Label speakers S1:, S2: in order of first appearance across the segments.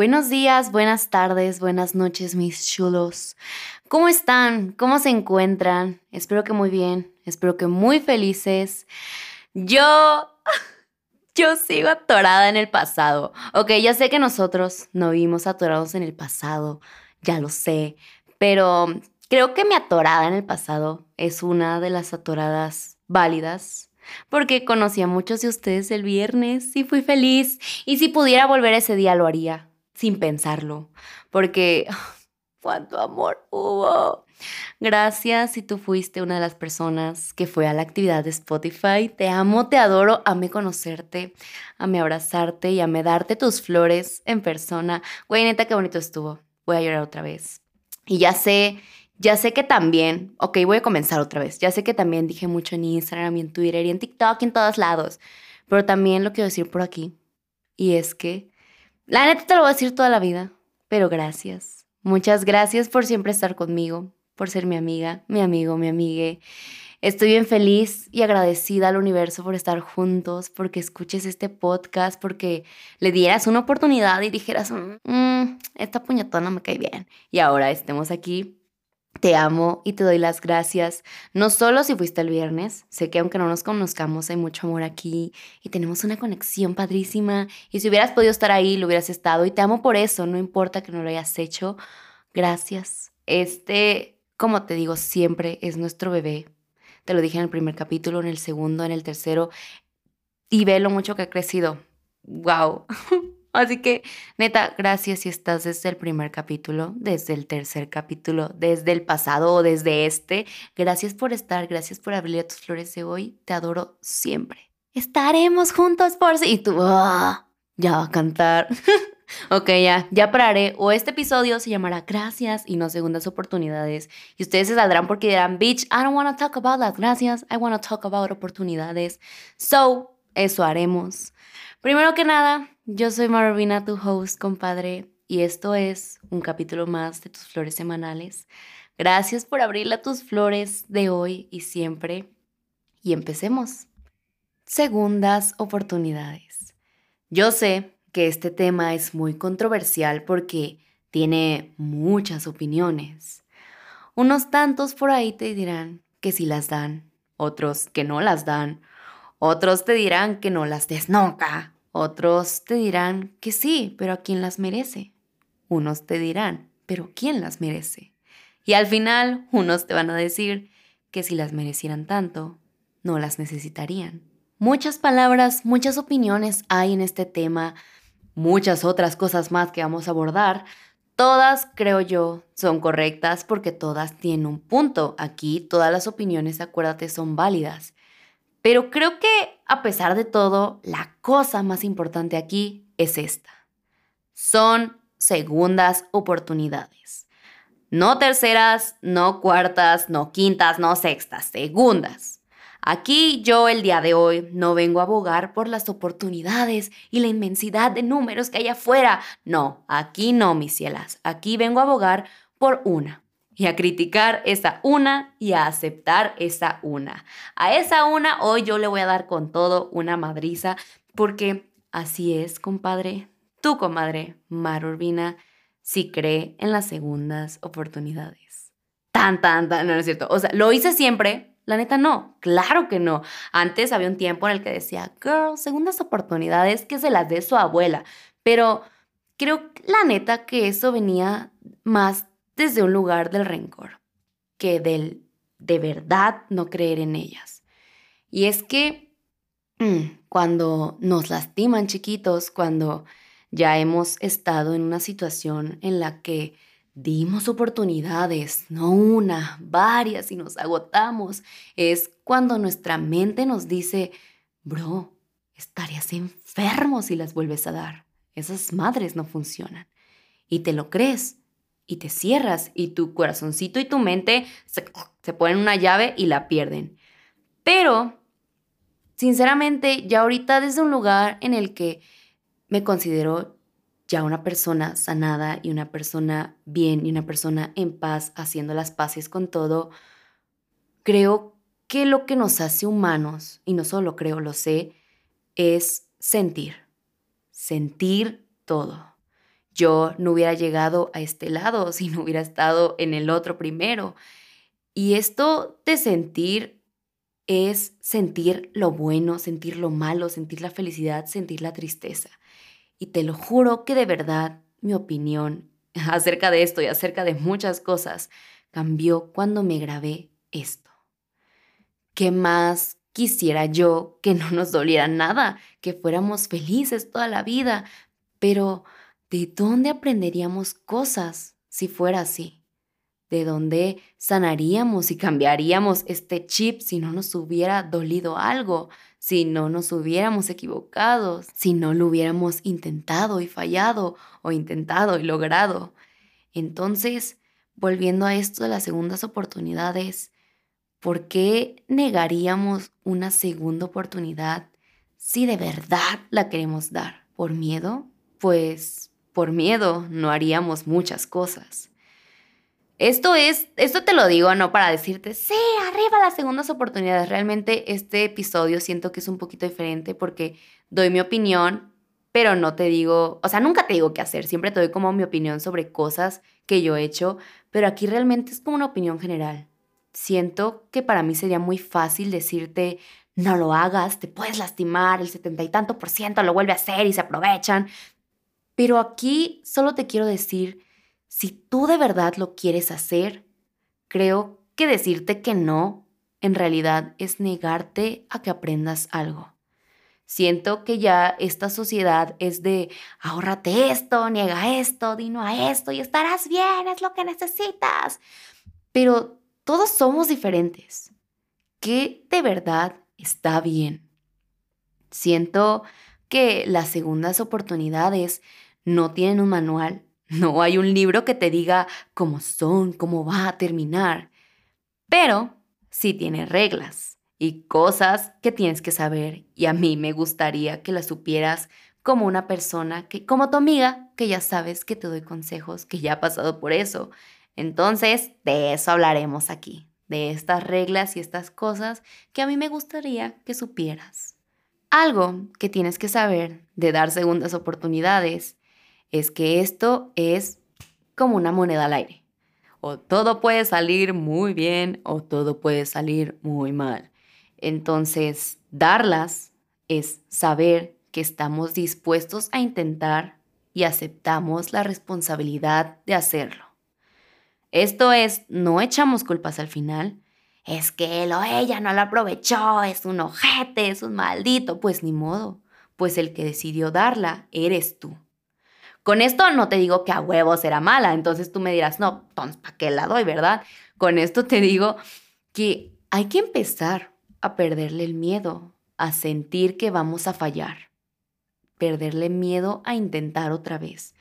S1: Buenos días, buenas tardes, buenas noches, mis chulos. ¿Cómo están? ¿Cómo se encuentran? Espero que muy bien, espero que muy felices. Yo... Yo sigo atorada en el pasado. Ok, ya sé que nosotros no vivimos atorados en el pasado, ya lo sé, pero creo que mi atorada en el pasado es una de las atoradas válidas porque conocí a muchos de ustedes el viernes y fui feliz. Y si pudiera volver ese día lo haría sin pensarlo, porque cuánto amor hubo. Gracias si tú fuiste una de las personas que fue a la actividad de Spotify. Te amo, te adoro, amé conocerte, amé abrazarte y amé darte tus flores en persona. Güey, neta, qué bonito estuvo. Voy a llorar otra vez. Y ya sé, ya sé que también, ok, voy a comenzar otra vez. Ya sé que también dije mucho en Instagram y en Twitter y en TikTok y en todos lados. Pero también lo quiero decir por aquí. Y es que la neta te lo voy a decir toda la vida, pero gracias. Muchas gracias por siempre estar conmigo, por ser mi amiga, mi amigo, mi amigue. Estoy bien feliz y agradecida al universo por estar juntos, porque escuches este podcast, porque le dieras una oportunidad y dijeras, mm, esta puñetona me cae bien. Y ahora estemos aquí te amo y te doy las gracias, no solo si fuiste el viernes, sé que aunque no nos conozcamos hay mucho amor aquí y tenemos una conexión padrísima y si hubieras podido estar ahí, lo hubieras estado y te amo por eso, no importa que no lo hayas hecho, gracias. Este, como te digo, siempre es nuestro bebé. Te lo dije en el primer capítulo, en el segundo, en el tercero y ve lo mucho que ha crecido. ¡Wow! Así que, neta, gracias si estás desde el primer capítulo, desde el tercer capítulo, desde el pasado o desde este. Gracias por estar, gracias por abrirle tus flores de hoy. Te adoro siempre. Estaremos juntos por si. Y tú, ah, ya va a cantar. ok, ya, ya pararé. O este episodio se llamará Gracias y no Segundas Oportunidades. Y ustedes se saldrán porque dirán, bitch, I don't want to talk about las gracias. I want to talk about oportunidades. So, eso haremos. Primero que nada, yo soy Marvina, tu host, compadre, y esto es un capítulo más de tus flores semanales. Gracias por abrirle a tus flores de hoy y siempre. Y empecemos. Segundas oportunidades. Yo sé que este tema es muy controversial porque tiene muchas opiniones. Unos tantos por ahí te dirán que sí las dan, otros que no las dan, otros te dirán que no las des Otros te dirán que sí, pero ¿a quién las merece? Unos te dirán, pero ¿quién las merece? Y al final, unos te van a decir que si las merecieran tanto, no las necesitarían. Muchas palabras, muchas opiniones hay en este tema, muchas otras cosas más que vamos a abordar. Todas, creo yo, son correctas porque todas tienen un punto. Aquí todas las opiniones, acuérdate, son válidas. Pero creo que a pesar de todo, la cosa más importante aquí es esta. Son segundas oportunidades. No terceras, no cuartas, no quintas, no sextas, segundas. Aquí yo el día de hoy no vengo a abogar por las oportunidades y la inmensidad de números que hay afuera. No, aquí no, mis cielas. Aquí vengo a abogar por una, y a criticar esa una y a aceptar esa una. A esa una hoy yo le voy a dar con todo una madriza porque así es, compadre. Tu comadre, Mar Urbina, sí cree en las segundas oportunidades. Tan, tan, tan, no, no es cierto. O sea, lo hice siempre, la neta no, claro que no. Antes había un tiempo en el que decía, girl, segundas oportunidades que se las dé su abuela. Pero creo la neta que eso venía más desde un lugar del rencor que del de verdad no creer en ellas. Y es que mm, cuando nos lastiman chiquitos, cuando ya hemos estado en una situación en la que dimos oportunidades, no una, varias y nos agotamos, es cuando nuestra mente nos dice, bro, estarías enfermo si las vuelves a dar. Esas madres no funcionan. Y te lo crees y te cierras y tu corazoncito y tu mente se, ponen una llave y la pierden. Pero, sinceramente, ya ahorita desde un lugar en el que me considero ya una persona sanada y una persona bien y una persona en paz, haciendo las paces con todo, creo que lo que nos hace humanos, y no solo creo, lo sé, es sentir. Sentir todo. Yo no hubiera llegado a este lado si no hubiera estado en el otro primero. Y esto de sentir es sentir lo bueno, sentir lo malo, sentir la felicidad, sentir la tristeza. Y te lo juro que de verdad mi opinión acerca de esto y acerca de muchas cosas cambió cuando me grabé esto. ¿Qué más quisiera yo que no nos doliera nada, que fuéramos felices toda la vida? Pero ¿de dónde aprenderíamos cosas si fuera así? ¿De dónde sanaríamos y cambiaríamos este chip si no nos hubiera dolido algo? Si no nos hubiéramos equivocado, si no lo hubiéramos intentado y fallado o intentado y logrado. Entonces, volviendo a esto de las segundas oportunidades, ¿por qué negaríamos una segunda oportunidad si de verdad la queremos dar? ¿Por miedo? Pues por miedo no haríamos muchas cosas. Esto es, esto te lo digo no para decirte, sí, arriba las segundas oportunidades. Realmente este episodio siento que es un poquito diferente porque doy mi opinión, pero no te digo, o sea, nunca te digo qué hacer, siempre te doy como mi opinión sobre cosas que yo he hecho, pero aquí realmente es como una opinión general. Siento que para mí sería muy fácil decirte, no lo hagas, te puedes lastimar, el setenta y tanto por ciento lo vuelve a hacer y se aprovechan. Pero aquí solo te quiero decir, si tú de verdad lo quieres hacer, creo que decirte que no en realidad es negarte a que aprendas algo. Siento que ya esta sociedad es de ahórrate esto, niega esto, dino a esto y estarás bien, es lo que necesitas. Pero todos somos diferentes. ¿Qué de verdad está bien? Siento que las segundas oportunidades no tienen un manual, no hay un libro que te diga cómo son, cómo va a terminar, pero sí tiene reglas y cosas que tienes que saber y a mí me gustaría que las supieras como una persona que como tu amiga que ya sabes que te doy consejos, que ya ha pasado por eso. Entonces, de eso hablaremos aquí, de estas reglas y estas cosas que a mí me gustaría que supieras. Algo que tienes que saber de dar segundas oportunidades es que esto es como una moneda al aire. O todo puede salir muy bien o todo puede salir muy mal. Entonces, darlas es saber que estamos dispuestos a intentar y aceptamos la responsabilidad de hacerlo. Esto es, no echamos culpas al final. Es que él o ella no lo aprovechó, es un ojete, es un maldito. Pues ni modo, pues el que decidió darla eres tú. Con esto no te digo que a huevos era mala, entonces tú me dirás, no, entonces, ¿para qué la doy, verdad? Con esto te digo que hay que empezar a perderle el miedo, a sentir que vamos a fallar, perderle miedo a intentar otra vez.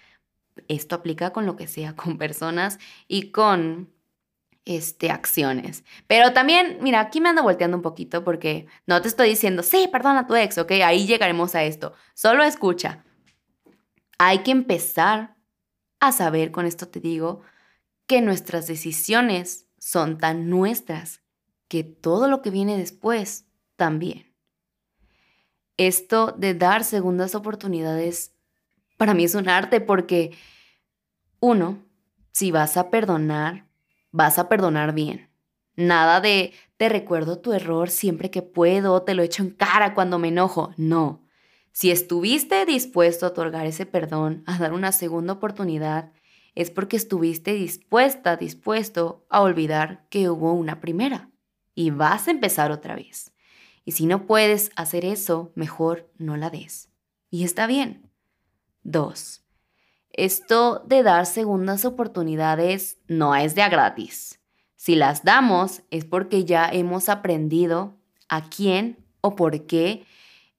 S1: Esto aplica con lo que sea, con personas y con este, acciones. Pero también, mira, aquí me ando volteando un poquito porque no te estoy diciendo, sí, perdona a tu ex, ok, ahí llegaremos a esto. Solo escucha. Hay que empezar a saber, con esto te digo, que nuestras decisiones son tan nuestras que todo lo que viene después también. Esto de dar segundas oportunidades para mí es un arte porque, uno, si vas a perdonar, vas a perdonar bien. Nada de te recuerdo tu error siempre que puedo, te lo echo en cara cuando me enojo. No. Si estuviste dispuesto a otorgar ese perdón, a dar una segunda oportunidad, es porque estuviste dispuesta, dispuesto a olvidar que hubo una primera y vas a empezar otra vez. Y si no puedes hacer eso, mejor no la des. Y está bien. Dos, Esto de dar segundas oportunidades no es de a gratis. Si las damos es porque ya hemos aprendido a quién o por qué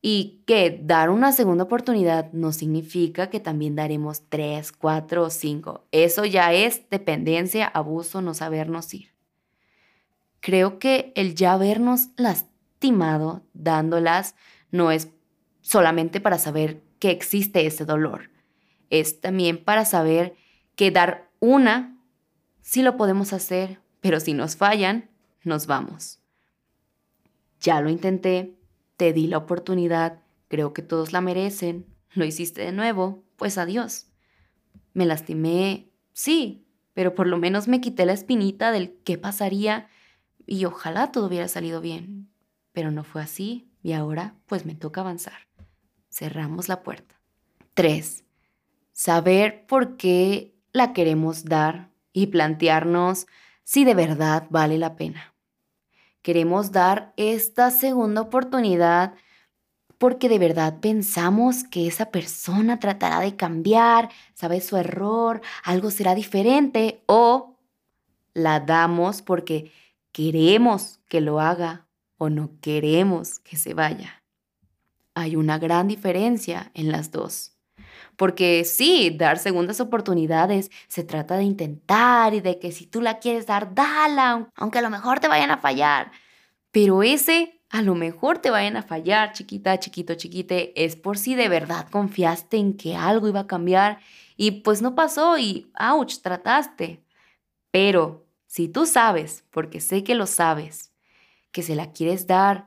S1: y que dar una segunda oportunidad no significa que también daremos tres, cuatro o cinco. Eso ya es dependencia, abuso, no sabernos ir. Creo que el ya habernos lastimado dándolas no es solamente para saber que existe ese dolor, es también para saber que dar una sí lo podemos hacer, pero si nos fallan, nos vamos. Ya lo intenté, te di la oportunidad, creo que todos la merecen, lo hiciste de nuevo, pues adiós. Me lastimé, sí, pero por lo menos me quité la espinita del qué pasaría y ojalá todo hubiera salido bien. Pero no fue así y ahora pues me toca avanzar. Cerramos la puerta. 3. Saber por qué la queremos dar y plantearnos si de verdad vale la pena. Queremos dar esta segunda oportunidad porque de verdad pensamos que esa persona tratará de cambiar, sabe su error, algo será diferente o la damos porque queremos que lo haga o no queremos que se vaya. Hay una gran diferencia en las dos. Porque sí, dar segundas oportunidades se trata de intentar y de que si tú la quieres dar, dala, aunque a lo mejor te vayan a fallar. Pero ese a lo mejor te vayan a fallar, chiquita, chiquito, chiquite, es por si de verdad confiaste en que algo iba a cambiar y pues no pasó y, ouch, trataste. Pero si tú sabes, porque sé que lo sabes, que se la quieres dar,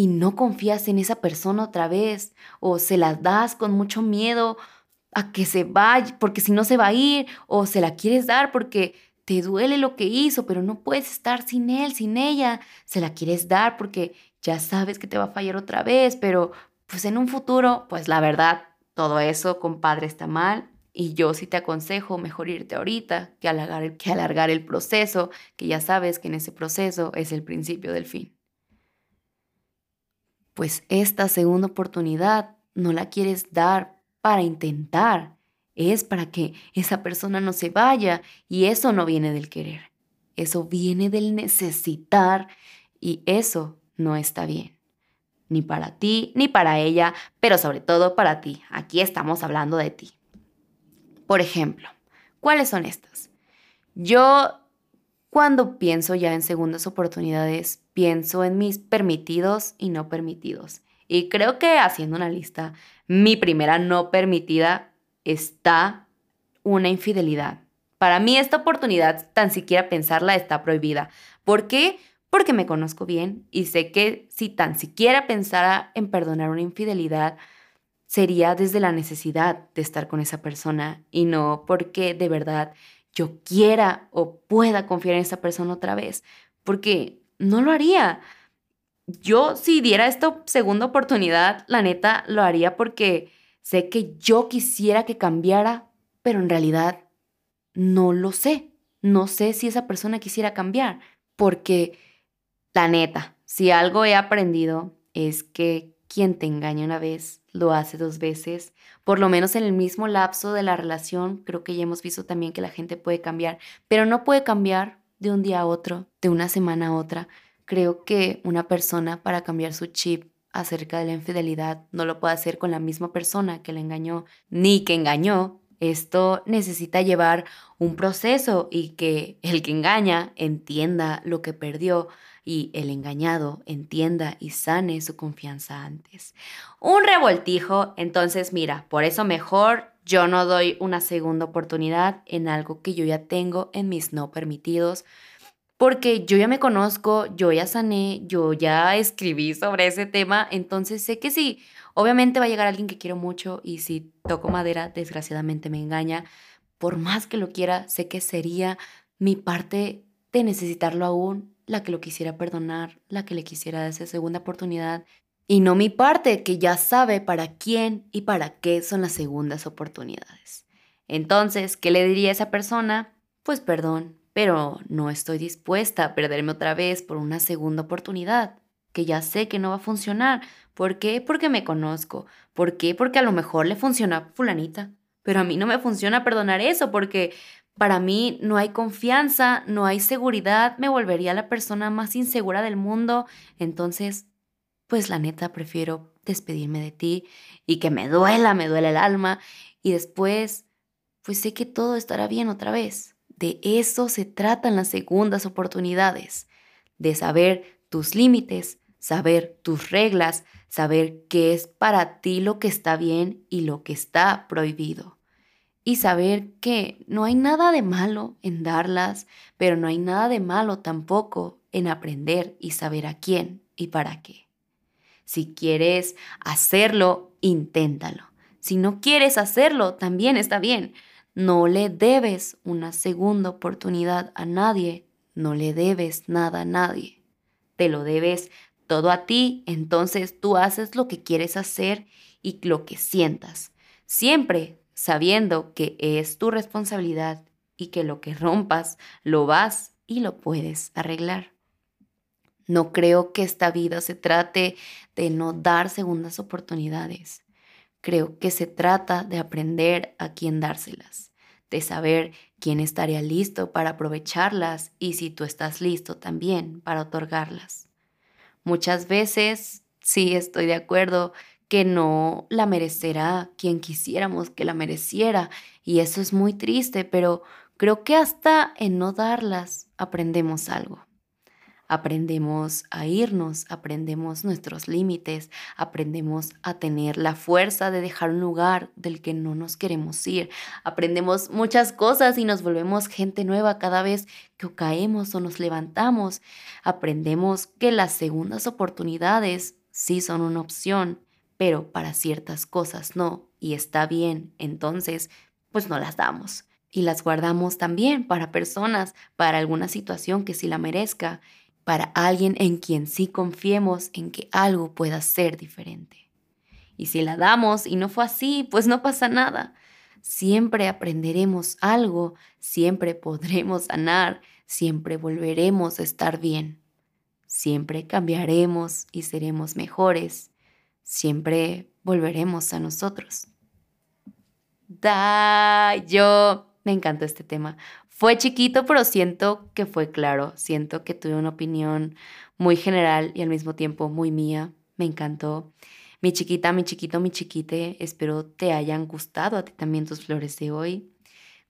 S1: y no confías en esa persona otra vez o se la das con mucho miedo a que se vaya, porque si no se va a ir o se la quieres dar porque te duele lo que hizo, pero no puedes estar sin él, sin ella, se la quieres dar porque ya sabes que te va a fallar otra vez, pero pues en un futuro, pues la verdad, todo eso, compadre, está mal. Y yo sí te aconsejo mejor irte ahorita que alargar, el, que alargar el proceso, que ya sabes que en ese proceso es el principio del fin pues esta segunda oportunidad no la quieres dar para intentar, es para que esa persona no se vaya y eso no viene del querer, eso viene del necesitar y eso no está bien. Ni para ti, ni para ella, pero sobre todo para ti. Aquí estamos hablando de ti. Por ejemplo, ¿cuáles son estas? Yo cuando pienso ya en segundas oportunidades, pienso en mis permitidos y no permitidos. Y creo que haciendo una lista, mi primera no permitida está una infidelidad. Para mí esta oportunidad, tan siquiera pensarla, está prohibida. ¿Por qué? Porque me conozco bien y sé que si tan siquiera pensara en perdonar una infidelidad, sería desde la necesidad de estar con esa persona y no porque de verdad yo quiera o pueda confiar en esa persona otra vez, porque no lo haría. Yo si diera esta segunda oportunidad, la neta lo haría porque sé que yo quisiera que cambiara, pero en realidad no lo sé. No sé si esa persona quisiera cambiar, porque la neta, si algo he aprendido es que quien te engaña una vez lo hace dos veces, por lo menos en el mismo lapso de la relación, creo que ya hemos visto también que la gente puede cambiar, pero no puede cambiar de un día a otro, de una semana a otra. Creo que una persona para cambiar su chip acerca de la infidelidad no lo puede hacer con la misma persona que le engañó ni que engañó. Esto necesita llevar un proceso y que el que engaña entienda lo que perdió, y el engañado entienda y sane su confianza antes. Un revoltijo, entonces mira, por eso mejor yo no doy una segunda oportunidad en algo que yo ya tengo en mis no permitidos, porque yo ya me conozco, yo ya sané, yo ya escribí sobre ese tema, entonces sé que sí, obviamente va a llegar alguien que quiero mucho y si toco madera, desgraciadamente me engaña, por más que lo quiera, sé que sería mi parte de necesitarlo aún la que lo quisiera perdonar, la que le quisiera dar esa segunda oportunidad, y no mi parte, que ya sabe para quién y para qué son las segundas oportunidades. Entonces, ¿qué le diría a esa persona? Pues perdón, pero no estoy dispuesta a perderme otra vez por una segunda oportunidad, que ya sé que no va a funcionar. ¿Por qué? Porque me conozco. ¿Por qué? Porque a lo mejor le funciona a fulanita. Pero a mí no me funciona perdonar eso porque para mí no hay confianza, no hay seguridad, me volvería la persona más insegura del mundo. Entonces, pues la neta prefiero despedirme de ti y que me duela, me duele el alma y después, pues sé que todo estará bien otra vez. De eso se tratan las segundas oportunidades, de saber tus límites, saber tus reglas, saber qué es para ti lo que está bien y lo que está prohibido y saber que no hay nada de malo en darlas, pero no hay nada de malo tampoco en aprender y saber a quién y para qué. Si quieres hacerlo, inténtalo. Si no quieres hacerlo, también está bien. No le debes una segunda oportunidad a nadie, no le debes nada a nadie. Te lo debes todo a ti, entonces tú haces lo que quieres hacer y lo que sientas, siempre sabiendo que es tu responsabilidad y que lo que rompas lo vas y lo puedes arreglar. No creo que esta vida se trate de no dar segundas oportunidades. Creo que se trata de aprender a quién dárselas, de saber quién estaría listo para aprovecharlas y si tú estás listo también para otorgarlas. Muchas veces, sí estoy de acuerdo, que no la merecerá quien quisiéramos que la mereciera y eso es muy triste, pero creo que hasta en no darlas aprendemos algo. Aprendemos a irnos, aprendemos nuestros límites, aprendemos a tener la fuerza de dejar un lugar del que no nos queremos ir. Aprendemos muchas cosas y nos volvemos gente nueva cada vez que caemos o nos levantamos. Aprendemos que las segundas oportunidades sí son una opción, pero para ciertas cosas no. Y está bien, entonces, pues no las damos. Y las guardamos también para personas, para alguna situación que sí la merezca para alguien en quien sí confiemos en que algo pueda ser diferente. Y si la damos y no fue así, pues no pasa nada. Siempre aprenderemos algo, siempre podremos sanar, siempre volveremos a estar bien. Siempre cambiaremos y seremos mejores. Siempre volveremos a nosotros. Da, yo me encantó este tema. Fue chiquito, pero siento que fue claro. Siento que tuve una opinión muy general y al mismo tiempo muy mía. Me encantó. Mi chiquita, mi chiquito, mi chiquite, espero te hayan gustado a ti también tus flores de hoy.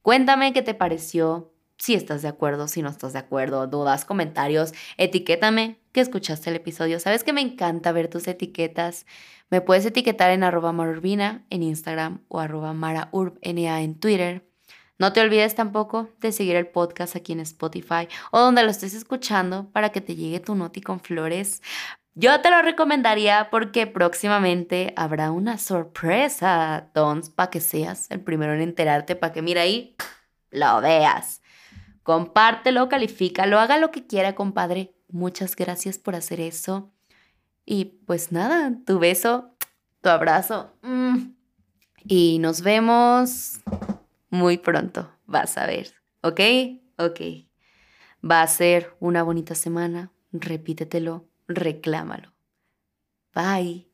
S1: Cuéntame qué te pareció, si estás de acuerdo, si no estás de acuerdo, dudas, comentarios, etiquétame que escuchaste el episodio. Sabes que me encanta ver tus etiquetas. Me puedes etiquetar en arroba marurbina en Instagram o arroba maraurbna en Twitter. No te olvides tampoco de seguir el podcast aquí en Spotify o donde lo estés escuchando para que te llegue tu noti con flores. Yo te lo recomendaría porque próximamente habrá una sorpresa, Tons, para que seas el primero en enterarte, para que mira ahí, lo veas. Compártelo, califícalo, haga lo que quiera, compadre. Muchas gracias por hacer eso. Y pues nada, tu beso, tu abrazo. Mm. Y nos vemos muy pronto, vas a ver. ¿Ok? Ok. Va a ser una bonita semana. Repítetelo, reclámalo. Bye.